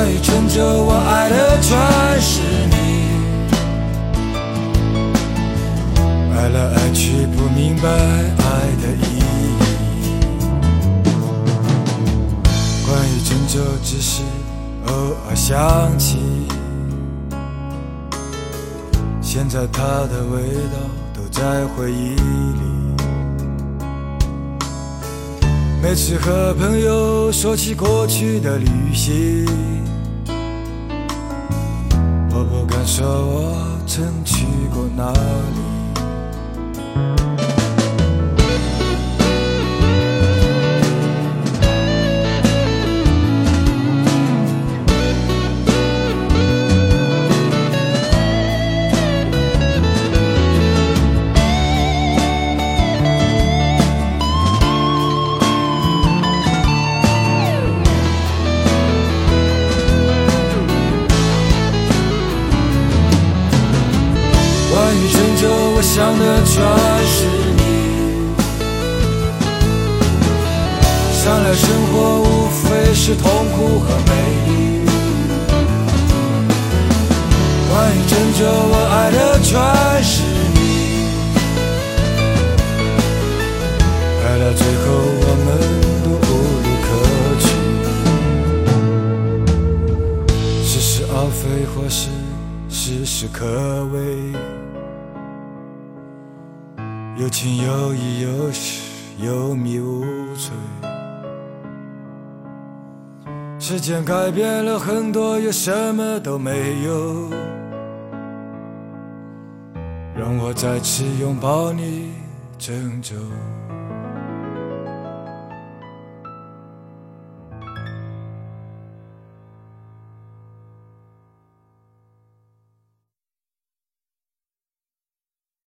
关于郑州，我爱的全是你，爱来爱去不明白爱的意义。关于郑州，只是偶尔想起，现在它的味道都在回忆里。每次和朋友说起过去的旅行，不敢说我曾去过哪我想的全是你。想来生活无非是痛苦和美丽。关于郑州，我爱的全是你。爱到最后，我们都无路可去，似是而非，或是事事可畏。有情有义有时有迷无罪，时间改变了很多，又什么都没有。让我再次拥抱你，郑州。